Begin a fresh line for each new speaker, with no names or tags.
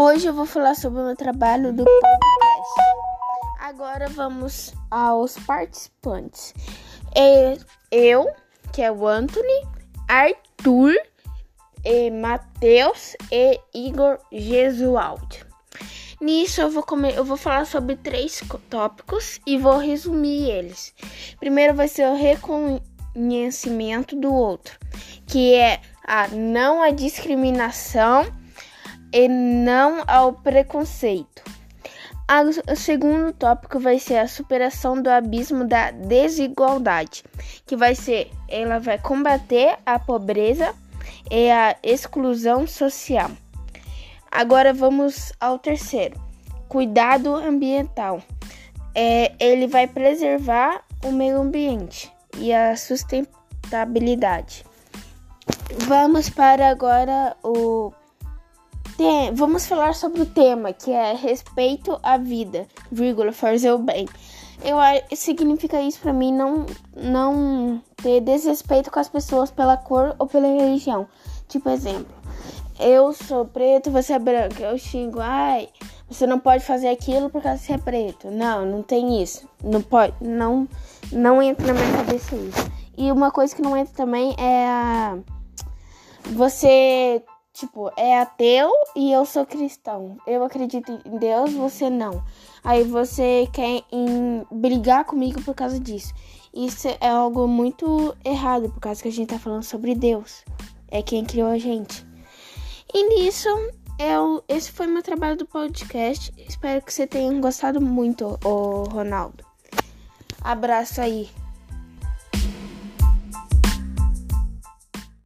Hoje eu vou falar sobre o meu trabalho do podcast. Agora vamos aos participantes. Eu, que é o Anthony, Arthur, e Matheus e Igor Gesualdi. Nisso eu vou, comer, eu vou falar sobre três tópicos e vou resumir eles. Primeiro vai ser o reconhecimento do outro, que é a não a discriminação e não ao preconceito. O segundo tópico vai ser a superação do abismo da desigualdade, que vai ser ela vai combater a pobreza e a exclusão social. Agora vamos ao terceiro, cuidado ambiental. É, ele vai preservar o meio ambiente e a sustentabilidade. Vamos para agora o vamos falar sobre o tema que é respeito à vida, vírgula, fazer o bem. Eu significa isso para mim não não ter desrespeito com as pessoas pela cor ou pela religião. Tipo exemplo, eu sou preto, você é branco. Eu xingo, ai, você não pode fazer aquilo porque você é preto. Não, não tem isso. Não pode, não, não entra na minha cabeça isso. E uma coisa que não entra também é a você Tipo, é ateu e eu sou cristão. Eu acredito em Deus, você não. Aí você quer brigar comigo por causa disso. Isso é algo muito errado, por causa que a gente tá falando sobre Deus. É quem criou a gente. E nisso, eu, esse foi meu trabalho do podcast. Espero que você tenha gostado muito, o Ronaldo. Abraço aí.